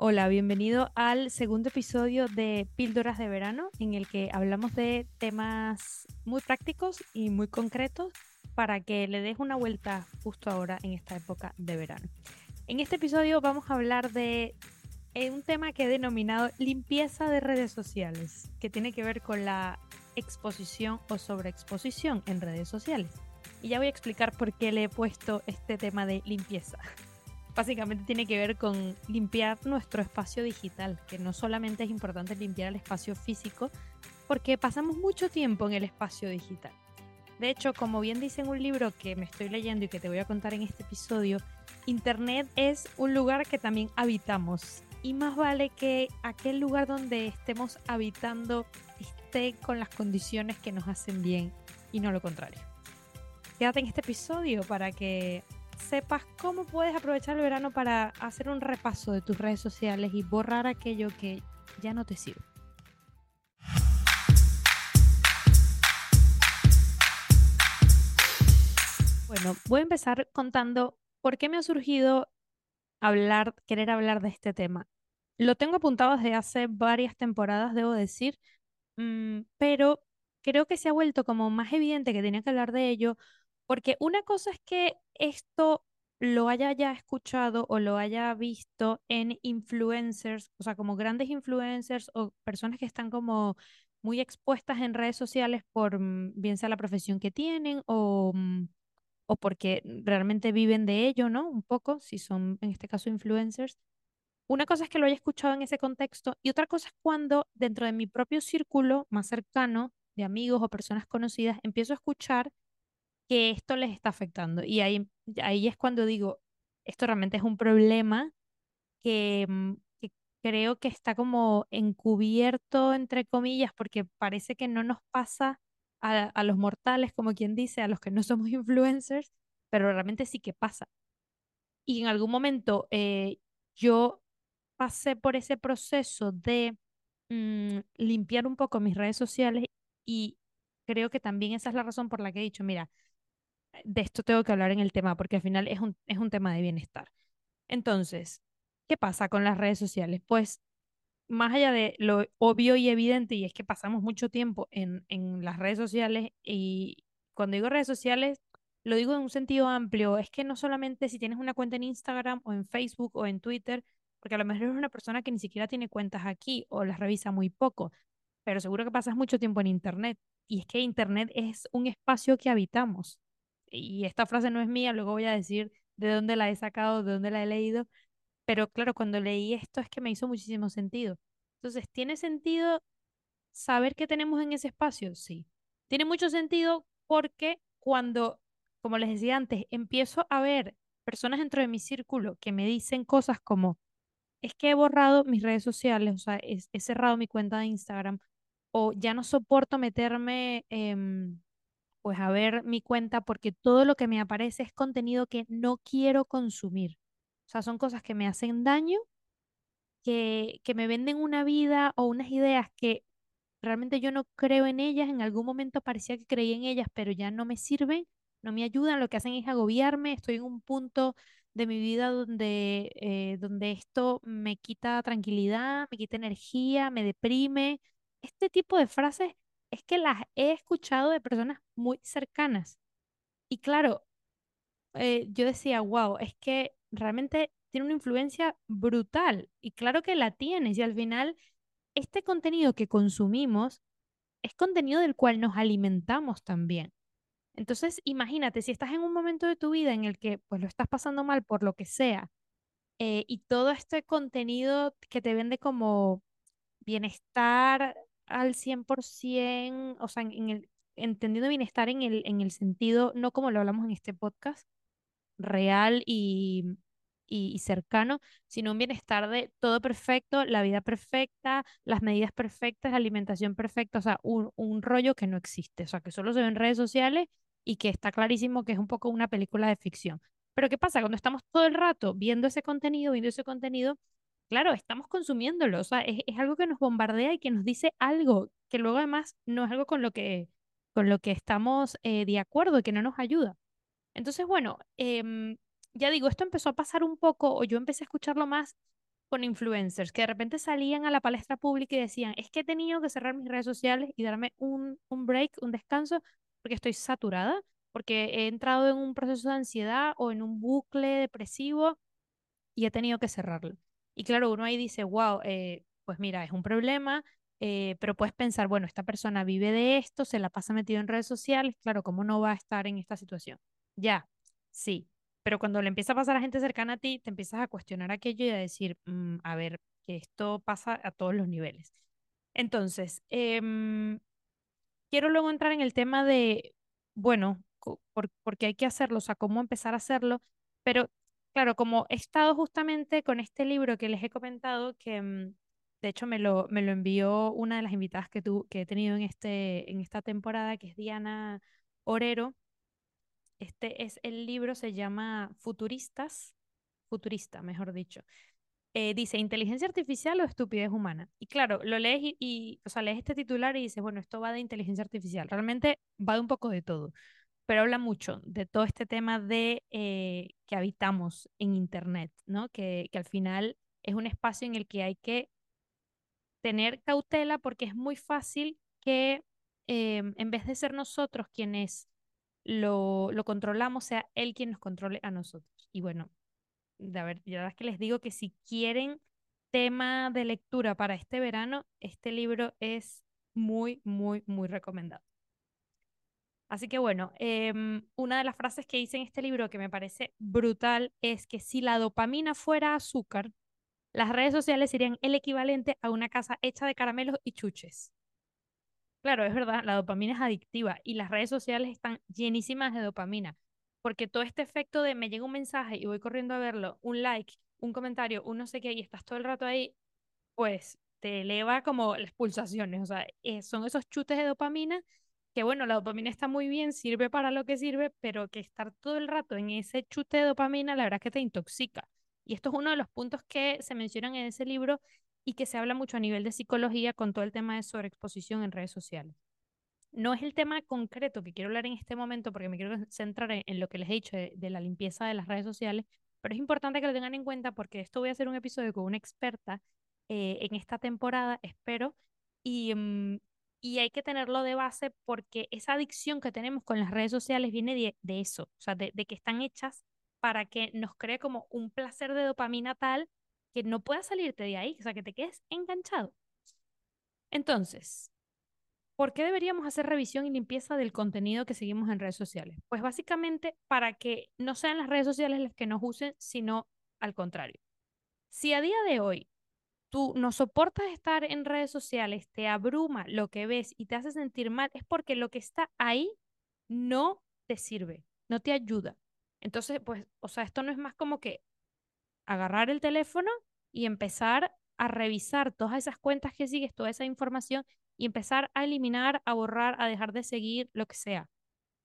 Hola, bienvenido al segundo episodio de Píldoras de Verano, en el que hablamos de temas muy prácticos y muy concretos para que le des una vuelta justo ahora en esta época de verano. En este episodio vamos a hablar de eh, un tema que he denominado limpieza de redes sociales, que tiene que ver con la exposición o sobreexposición en redes sociales. Y ya voy a explicar por qué le he puesto este tema de limpieza básicamente tiene que ver con limpiar nuestro espacio digital, que no solamente es importante limpiar el espacio físico, porque pasamos mucho tiempo en el espacio digital. De hecho, como bien dice en un libro que me estoy leyendo y que te voy a contar en este episodio, Internet es un lugar que también habitamos. Y más vale que aquel lugar donde estemos habitando esté con las condiciones que nos hacen bien y no lo contrario. Quédate en este episodio para que sepas cómo puedes aprovechar el verano para hacer un repaso de tus redes sociales y borrar aquello que ya no te sirve. Bueno, voy a empezar contando por qué me ha surgido hablar, querer hablar de este tema. Lo tengo apuntado desde hace varias temporadas, debo decir, mm, pero creo que se ha vuelto como más evidente que tenía que hablar de ello porque una cosa es que esto lo haya ya escuchado o lo haya visto en influencers, o sea, como grandes influencers o personas que están como muy expuestas en redes sociales por mm, bien sea la profesión que tienen o, mm, o porque realmente viven de ello, ¿no? Un poco, si son en este caso influencers. Una cosa es que lo haya escuchado en ese contexto y otra cosa es cuando dentro de mi propio círculo más cercano de amigos o personas conocidas empiezo a escuchar que esto les está afectando. Y ahí, ahí es cuando digo, esto realmente es un problema que, mm, que creo que está como encubierto, entre comillas, porque parece que no nos pasa a, a los mortales, como quien dice, a los que no somos influencers, pero realmente sí que pasa. Y en algún momento eh, yo pasé por ese proceso de mm, limpiar un poco mis redes sociales y creo que también esa es la razón por la que he dicho, mira, de esto tengo que hablar en el tema porque al final es un, es un tema de bienestar. Entonces, ¿qué pasa con las redes sociales? Pues más allá de lo obvio y evidente, y es que pasamos mucho tiempo en, en las redes sociales, y cuando digo redes sociales, lo digo en un sentido amplio, es que no solamente si tienes una cuenta en Instagram o en Facebook o en Twitter, porque a lo mejor eres una persona que ni siquiera tiene cuentas aquí o las revisa muy poco, pero seguro que pasas mucho tiempo en Internet. Y es que Internet es un espacio que habitamos y esta frase no es mía, luego voy a decir de dónde la he sacado, de dónde la he leído, pero claro, cuando leí esto es que me hizo muchísimo sentido. Entonces, ¿tiene sentido saber qué tenemos en ese espacio? Sí. Tiene mucho sentido porque cuando, como les decía antes, empiezo a ver personas dentro de mi círculo que me dicen cosas como, es que he borrado mis redes sociales, o sea, he, cerrado mi cuenta de Instagram, o ya no soporto meterme en pues a ver mi cuenta porque todo lo que me aparece es contenido que no quiero consumir. O sea, son cosas que me hacen daño, que, que me venden una vida o unas ideas que realmente yo no creo en ellas. En algún momento parecía que creí en ellas, pero ya no me sirven, no me ayudan. Lo que hacen es agobiarme. Estoy en un punto de mi vida donde, eh, donde esto me quita tranquilidad, me quita energía, me deprime. Este tipo de frases es que las he escuchado de personas muy cercanas. Y claro, eh, yo decía, wow, es que realmente tiene una influencia brutal. Y claro que la tienes. Y al final, este contenido que consumimos es contenido del cual nos alimentamos también. Entonces, imagínate, si estás en un momento de tu vida en el que pues lo estás pasando mal por lo que sea, eh, y todo este contenido que te vende como bienestar al 100%, o sea, en, el, entendiendo bienestar en el, en el sentido, no como lo hablamos en este podcast, real y, y, cercano, sino un bienestar de todo perfecto, la vida perfecta, las medidas perfectas, la alimentación perfecta, o sea, un, un rollo que no existe, o sea, que solo se ve en redes sociales y que está clarísimo que es un poco una película de ficción. Pero ¿qué pasa? Cuando estamos todo el rato viendo ese contenido, viendo ese contenido, claro, estamos consumiéndolo, o sea, es, algo que nos bombardea y que nos dice algo, que luego además no es algo con lo que, con lo que estamos eh, de acuerdo, que no nos ayuda. Entonces, bueno, em, ya digo, esto empezó a pasar un poco, o yo empecé a escucharlo más con influencers que de repente salían a la palestra pública y decían, es que he tenido que cerrar mis redes sociales y darme un, un break, un descanso, porque estoy saturada, porque he entrado en un proceso de ansiedad o en un bucle depresivo y he tenido que cerrarlo. Y claro, uno ahí dice, wow, eh, pues mira, es un problema, eh, pero puedes pensar, bueno, esta persona vive de esto, se la pasa metido en redes sociales, claro, ¿cómo no va a estar en esta situación? Ya, sí, pero cuando le empieza a pasar a gente cercana a ti, te empiezas a cuestionar aquello y a decir, "Mm, a ver, que esto pasa a todos los niveles. Entonces, em, quiero luego entrar en el tema de, bueno, por, porque hay que hacerlo, o sea, cómo empezar a hacerlo, pero claro, como he estado justamente con este libro que les he comentado, que mm, de hecho me lo, me lo envió una de las invitadas que, tu, que he tenido en, este, en esta temporada, que es Diana Orero. Este es el libro, se llama Futuristas, futurista, mejor dicho. Eh, dice inteligencia artificial o estupidez humana. Y claro, lo lees y, y, o sea, lees este titular y dices, bueno, esto va de inteligencia artificial. Realmente va de un poco de todo, pero habla mucho de todo este tema de eh, que habitamos en Internet, ¿no? Que, que al final es un espacio en el que hay que tener cautela porque es muy fácil que em, en vez de ser nosotros quienes lo, lo controlamos, sea él quien nos controle a nosotros. Y bueno, de ver, ya verdad es que les digo que si quieren tema de lectura para este verano, este libro es muy, muy, muy recomendado. Así que bueno, em, una de las frases que dice en este libro que me parece brutal es que si la dopamina fuera azúcar, las redes sociales serían el equivalente a una casa hecha de caramelos y chuches. Claro, es verdad, la dopamina es adictiva y las redes sociales están llenísimas de dopamina, porque todo este efecto de me llega un mensaje y voy corriendo a verlo, un like, un comentario, un no sé qué, y estás todo el rato ahí, pues te eleva como las pulsaciones, o sea, eh, son esos chutes de dopamina que bueno, la dopamina está muy bien, sirve para lo que sirve, pero que estar todo el rato en ese chute de dopamina, la verdad es que te intoxica. Y esto es uno de los puntos que se mencionan en ese libro y que se habla mucho a nivel de psicología con todo el tema de sobreexposición en redes sociales. No es el tema concreto que quiero hablar en este momento porque me quiero centrar en, lo que les he dicho de, de la limpieza de las redes sociales, pero es importante que lo tengan en cuenta porque esto voy a hacer un episodio con una experta eh, en esta temporada, espero, y, mm, y hay que tenerlo de base porque esa adicción que tenemos con las redes sociales viene de, eso, o sea, de, de que están hechas para que nos cree como un placer de dopamina tal que no puedas salirte de ahí, o sea, que te quedes enganchado. Entonces, ¿por qué deberíamos hacer revisión y limpieza del contenido que seguimos en redes sociales? Pues básicamente para que no sean las redes sociales las que nos usen, sino al contrario. Si a día de hoy tú no soportas estar en redes sociales, te abruma lo que ves y te hace sentir mal, es porque lo que está ahí no te sirve, no te ayuda. Entonces, pues, o sea, esto no es más como que agarrar el teléfono y empezar a revisar todas esas cuentas que sigues, toda esa información y empezar a eliminar, a borrar, a dejar de seguir, lo que sea,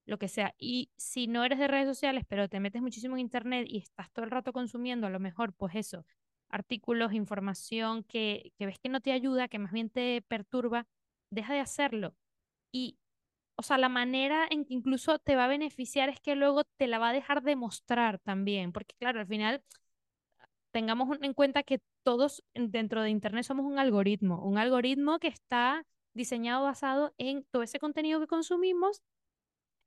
lo que sea. Y si no eres de redes sociales, pero te metes muchísimo en internet y estás todo el rato consumiendo, a lo mejor, pues eso, artículos, información que, que ves que no te ayuda, que más bien te perturba, deja de hacerlo. Y, o sea, la manera en que incluso te va a beneficiar es que luego te la va a dejar de mostrar también, porque claro, al final tengamos en cuenta que todos en- dentro de Internet somos un algoritmo, un algoritmo que está diseñado basado en todo ese contenido que consumimos,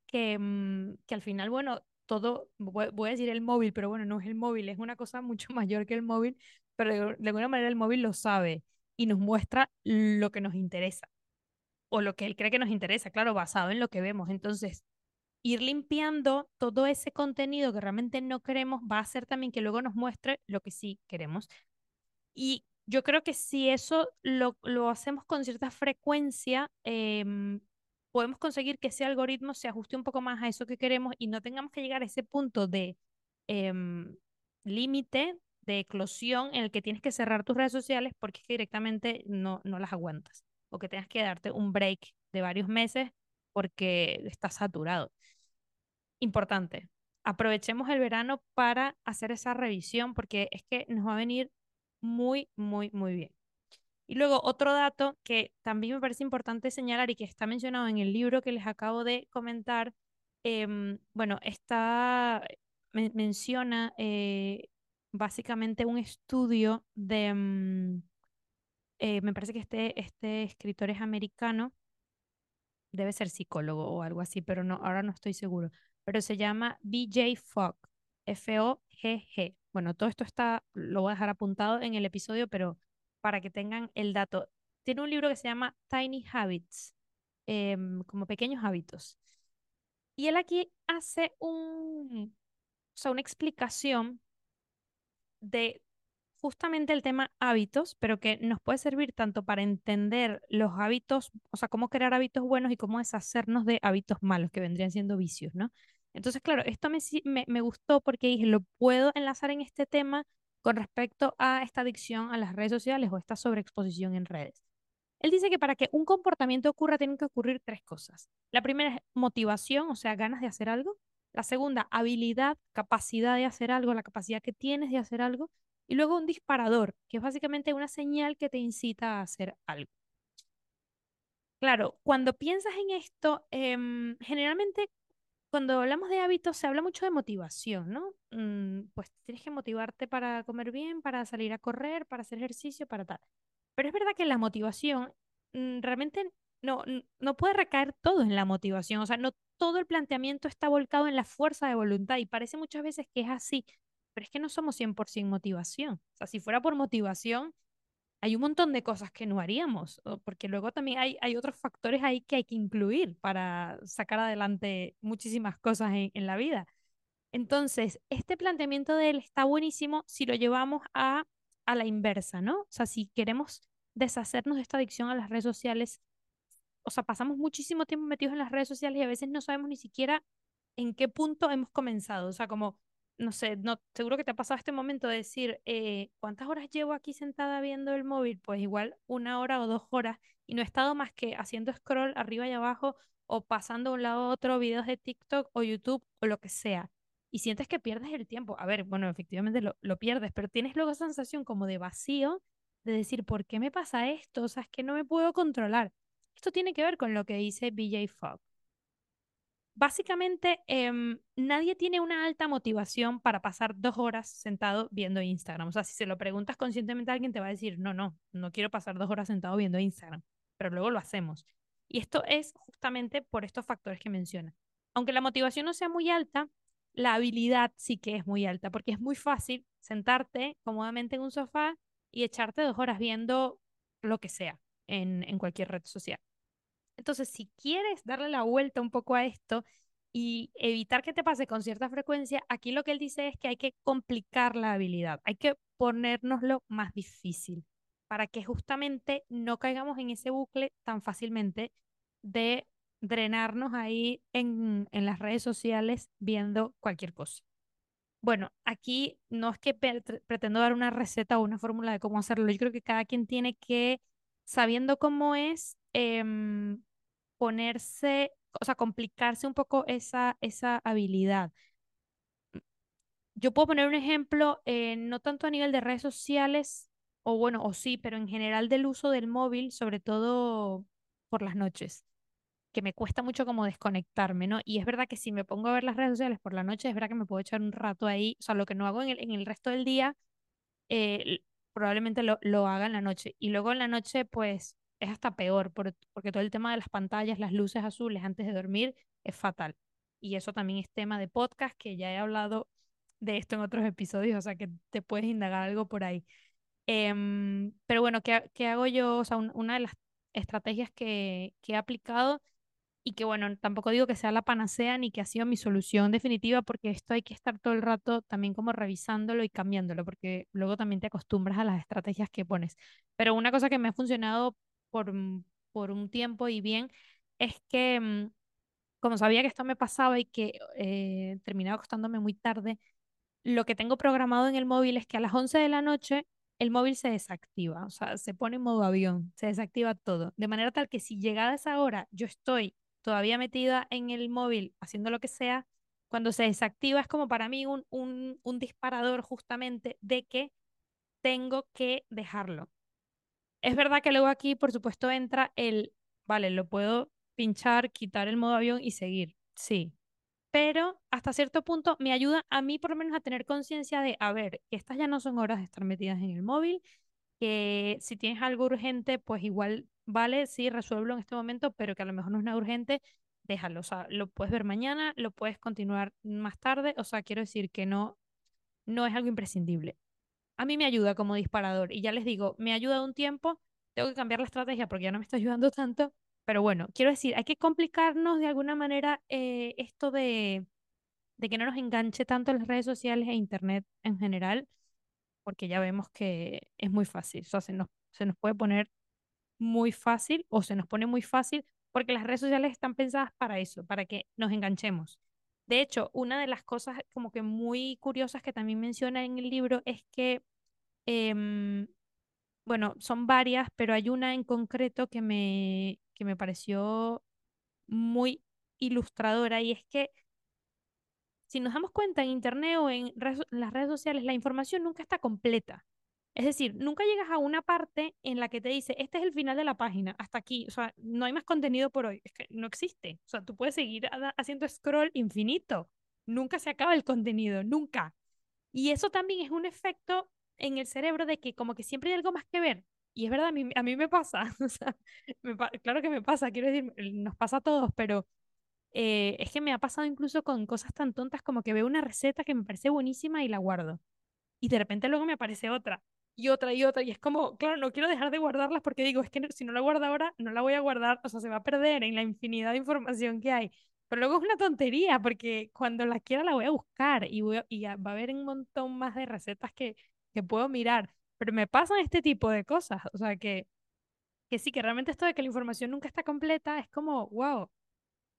que, mm, que al final, bueno, todo, voy, a decir el móvil, pero bueno, no es el móvil, es una cosa mucho mayor que el móvil, pero de, de alguna manera el móvil lo sabe y nos muestra lo que nos interesa o lo que él cree que nos interesa, claro, basado en lo que vemos. Entonces, ir limpiando todo ese contenido que realmente no queremos va a hacer también que luego nos muestre lo que sí queremos. Y yo creo que si eso lo, lo hacemos con cierta frecuencia, em, podemos conseguir que ese algoritmo se ajuste un poco más a eso que queremos y no tengamos que llegar a ese punto de em, límite, de eclosión en el que tienes que cerrar tus redes sociales porque es que directamente no, no las aguantas o que tengas que darte un break de varios meses porque estás saturado. Importante, aprovechemos el verano para hacer esa revisión porque es que nos va a venir muy, muy, muy bien. Y luego otro dato que también me parece importante señalar y que está mencionado en el libro que les acabo de comentar, em, bueno, está, men- menciona, eh, básicamente un estudio de, mm, eh, me parece que este, este escritor es americano, debe ser psicólogo o algo así, pero no, ahora no estoy seguro. Pero se llama BJ Fogg, F-O-G-G. Bueno, todo esto está, lo voy a dejar apuntado en el episodio, pero para que tengan el dato. Tiene un libro que se llama Tiny Habits, em, como pequeños hábitos. Y él aquí hace un, o sea, una explicación de justamente el tema hábitos, pero que nos puede servir tanto para entender los hábitos, o sea, cómo crear hábitos buenos y cómo deshacernos de hábitos malos que vendrían siendo vicios, ¿no? Entonces, claro, esto me, me, me gustó porque dije, lo puedo enlazar en este tema con respecto a esta adicción a las redes sociales o esta sobreexposición en redes. Él dice que para que un comportamiento ocurra tienen que ocurrir tres cosas. La primera es motivación, o sea, ganas de hacer algo. La segunda, habilidad, capacidad de hacer algo, la capacidad que tienes de hacer algo. Y luego un disparador, que es básicamente una señal que te incita a hacer algo. Claro, cuando piensas en esto, em, generalmente cuando hablamos de hábitos se habla mucho de motivación, ¿no? Mm, pues tienes que motivarte para comer bien, para salir a correr, para hacer ejercicio, para tal. Pero es verdad que la motivación mm, realmente no, no puede recaer todo en la motivación, o sea, no todo el planteamiento está volcado en la fuerza de voluntad y parece muchas veces que es así, pero es que no somos 100% motivación. O sea, si fuera por motivación, hay un montón de cosas que no haríamos, porque luego también hay, hay otros factores ahí que hay que incluir para sacar adelante muchísimas cosas en, en la vida. Entonces, este planteamiento de él está buenísimo si lo llevamos a, a la inversa, ¿no? O sea, si queremos deshacernos de esta adicción a las redes sociales, o sea, pasamos muchísimo tiempo metidos en las redes sociales y a veces no sabemos ni siquiera en qué punto hemos comenzado. O sea, como no sé, no, seguro que te ha pasado este momento de decir, eh, ¿cuántas horas llevo aquí sentada viendo el móvil? Pues igual una hora o dos horas y no he estado más que haciendo scroll arriba y abajo o pasando de un lado a otro videos de TikTok o YouTube o lo que sea. Y sientes que pierdes el tiempo. A ver, bueno, efectivamente lo, lo pierdes, pero tienes luego esa sensación como de vacío de decir, ¿por qué me pasa esto? O sea, es que no me puedo controlar. Esto tiene que ver con lo que dice BJ Fogg básicamente em, nadie tiene una alta motivación para pasar dos horas sentado viendo Instagram. O sea, si se lo preguntas conscientemente a alguien te va a decir, no, no, no quiero pasar dos horas sentado viendo Instagram, pero luego lo hacemos. Y esto es justamente por estos factores que menciona. Aunque la motivación no sea muy alta, la habilidad sí que es muy alta, porque es muy fácil sentarte cómodamente en un sofá y echarte dos horas viendo lo que sea en, en cualquier red social. Entonces, si quieres darle la vuelta un poco a esto y evitar que te pase con cierta frecuencia, aquí lo que él dice es que hay que complicar la habilidad, hay que ponérnoslo más difícil para que justamente no caigamos en ese bucle tan fácilmente de drenarnos ahí en, en las redes sociales viendo cualquier cosa. Bueno, aquí no es que pretendo dar una receta o una fórmula de cómo hacerlo, yo creo que cada quien tiene que, sabiendo cómo es, em, ponerse, o sea, complicarse un poco esa, esa habilidad. Yo puedo poner un ejemplo, eh, no tanto a nivel de redes sociales, o bueno, o sí, pero en general del uso del móvil, sobre todo por las noches, que me cuesta mucho como desconectarme, ¿no? Y es verdad que si me pongo a ver las redes sociales por la noche, es verdad que me puedo echar un rato ahí, o sea, lo que no hago en el, en el resto del día, eh, probablemente lo, lo haga en la noche. Y luego en la noche, pues es hasta peor, porque todo el tema de las pantallas, las luces azules antes de dormir es fatal. Y eso también es tema de podcast, que ya he hablado de esto en otros episodios, o sea que te puedes indagar algo por ahí. Em, pero bueno, ¿qué, ¿qué, hago yo? O sea, una de las estrategias que, que he aplicado y que bueno, tampoco digo que sea la panacea ni que ha sido mi solución definitiva, porque esto hay que estar todo el rato también como revisándolo y cambiándolo, porque luego también te acostumbras a las estrategias que pones. Pero una cosa que me ha funcionado por, un tiempo y bien, es que mm, como sabía que esto me pasaba y que eh, terminaba acostándome muy tarde, lo que tengo programado en el móvil es que a las 11 de la noche el móvil se desactiva, o sea, se pone en modo avión, se desactiva todo, de manera tal que si llegada esa hora yo estoy todavía metida en el móvil haciendo lo que sea, cuando se desactiva es como para mí un, un, un disparador justamente de que tengo que dejarlo. Es verdad que luego aquí, por supuesto, entra el, vale, lo puedo pinchar, quitar el modo avión y seguir, sí. pero hasta cierto punto me ayuda a mí por lo menos a tener conciencia de, a ver, estas ya no son horas de estar metidas en el móvil, que si tienes algo urgente, pues igual vale, sí, resuelvo en este momento, pero que a lo mejor no es nada urgente, déjalo, o sea, lo puedes ver mañana, lo puedes continuar más tarde, o sea, quiero decir que no, no es algo imprescindible. A mí me ayuda como disparador y ya les digo, me ayuda un tiempo, tengo que cambiar la estrategia porque ya no me está ayudando tanto, pero bueno, quiero decir, hay que complicarnos de alguna manera eh, esto de, de que no nos enganche tanto las redes sociales e internet en general, porque ya vemos que es muy fácil, o sea, se nos, se nos puede poner muy fácil o se nos pone muy fácil porque las redes sociales están pensadas para eso, para que nos enganchemos. De hecho, una de las cosas como que muy curiosas que también menciona en el libro es que, em, bueno, son varias, pero hay una en concreto que me, que me pareció muy ilustradora y es que si nos damos cuenta en Internet o en las redes sociales, la información nunca está completa. Es decir, nunca llegas a una parte en la que te dice, este es el final de la página, hasta aquí, o sea, no hay más contenido por hoy, es que no existe. O sea, tú puedes seguir haciendo scroll infinito, nunca se acaba el contenido, nunca. Y eso también es un efecto en el cerebro de que como que siempre hay algo más que ver. Y es verdad, a mí, a mí me pasa, o sea, claro que me pasa, quiero decir, nos pasa a todos, pero eh, es que me ha pasado incluso con cosas tan tontas como que veo una receta que me parece buenísima y la guardo. Y de repente luego me aparece otra y otra y otra. Y es como, claro, no quiero dejar de guardarlas porque digo, es que si no la guardo ahora, no la voy a guardar, o sea, se va a perder en la infinidad de información que hay. Pero luego es una tontería porque cuando la quiera la voy a buscar y, voy y va a haber un montón más de recetas que, que puedo mirar. Pero me pasan este tipo de cosas, o sea, que, que sí, que realmente esto de que la información nunca está completa es como, wow,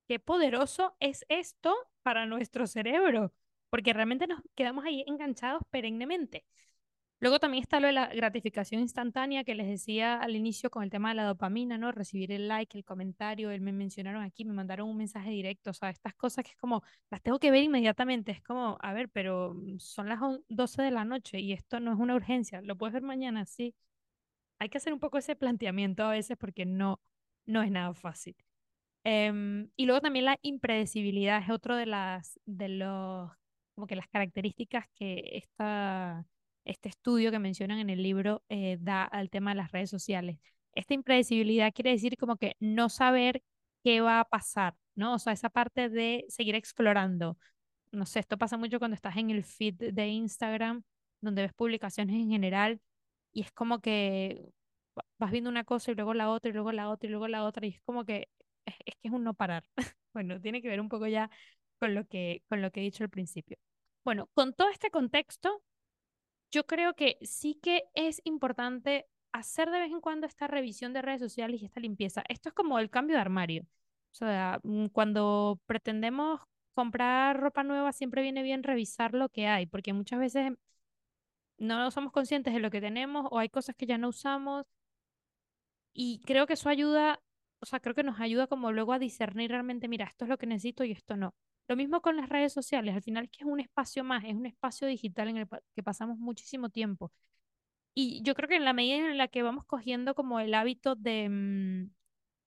qué poderoso es esto para nuestro cerebro, porque realmente nos quedamos ahí enganchados perennemente. Luego también está lo de la gratificación instantánea que les decía al inicio con el tema de la dopamina, ¿no? Recibir el like, el comentario, el me mencionaron aquí, me mandaron un mensaje directo, o sea, estas cosas que es como, las tengo que ver inmediatamente, es como, a ver, pero mm, son las 12 de la noche y esto no es una urgencia, lo puedes ver mañana, sí. Hay que hacer un poco ese planteamiento a veces porque no, no es nada fácil. Em, y luego también la impredecibilidad es otro de las, de los, como que las características que esta este estudio que mencionan en el libro eh, da al tema de las redes sociales. Esta impredecibilidad quiere decir como que no saber qué va a pasar, ¿no? O sea, esa parte de seguir explorando. No sé, esto pasa mucho cuando estás en el feed de Instagram, donde ves publicaciones en general y es como que vas viendo una cosa y luego la otra y luego la otra y luego la otra y es como que es, es que es un no parar. bueno, tiene que ver un poco ya con lo que, con lo que he dicho al principio. Bueno, con todo este contexto, yo creo que sí que es importante hacer de vez en cuando esta revisión de redes sociales y esta limpieza. Esto es como el cambio de armario. O sea, mm, cuando pretendemos comprar ropa nueva, siempre viene bien revisar lo que hay, porque muchas veces no somos conscientes de lo que tenemos o hay cosas que ya no usamos. Y creo que eso ayuda, o sea, creo que nos ayuda como luego a discernir realmente, mira, esto es lo que necesito y esto no. Lo mismo con las redes sociales, al final es que es un espacio más, es un espacio digital en el que pasamos muchísimo tiempo. Y yo creo que en la medida en la que vamos cogiendo como el hábito de, mm,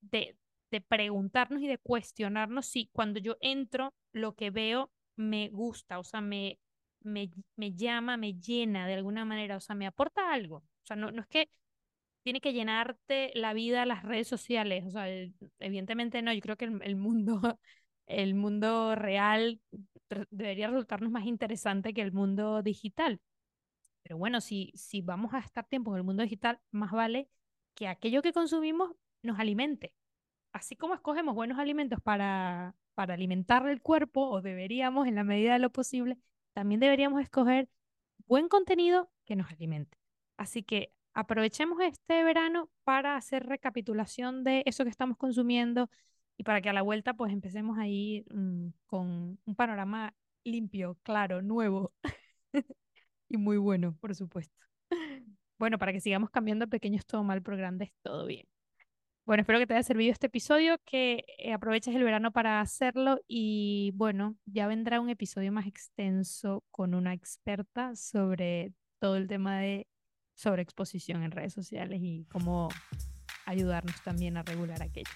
de, de preguntarnos y de cuestionarnos si cuando yo entro lo que veo me gusta, o sea, me, me, me llama, me llena de alguna manera, o sea, me aporta algo. O sea, no, no es que tiene que llenarte la vida las redes sociales, o sea, evidentemente no, yo creo que el, el mundo el mundo real debería resultarnos más interesante que el mundo digital. Pero bueno, si, si vamos a estar tiempo en el mundo digital, más vale que aquello que consumimos nos alimente. Así como escogemos buenos alimentos para, para alimentar el cuerpo, o deberíamos en la medida de lo posible, también deberíamos escoger buen contenido que nos alimente. Así que aprovechemos este verano para hacer recapitulación de eso que estamos consumiendo, y para que a la vuelta pues empecemos ahí mm, con un panorama limpio, claro, nuevo y muy bueno, por supuesto. Bueno, para que sigamos cambiando pequeños todo mal por grandes todo bien. Bueno, espero que te haya servido este episodio, que eh, aproveches el verano para hacerlo y bueno, ya vendrá un episodio más extenso con una experta sobre todo el tema de sobreexposición en redes sociales y cómo ayudarnos también a regular aquello.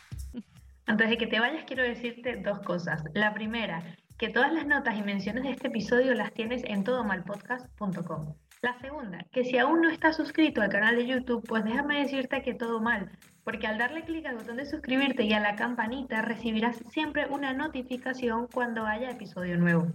Antes de que te vayas, quiero decirte dos cosas. La primera, que todas las notas y menciones de este episodio las tienes en todomalpodcast.com. La segunda, que si aún no estás suscrito al canal de YouTube, pues déjame decirte que todo mal, porque al darle clic al botón de suscribirte y a la campanita recibirás siempre una notificación cuando haya episodio nuevo.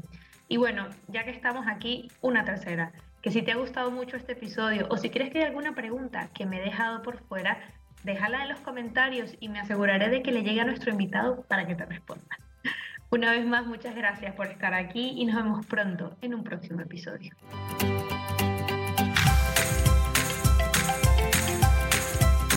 Y bueno, ya que estamos aquí, una tercera, que si te ha gustado mucho este episodio o si crees que hay alguna pregunta que me he dejado por fuera, déjala en los comentarios y me aseguraré de que le llegue a nuestro invitado para que te responda. Una vez más, muchas gracias por estar aquí y nos vemos pronto en un próximo episodio.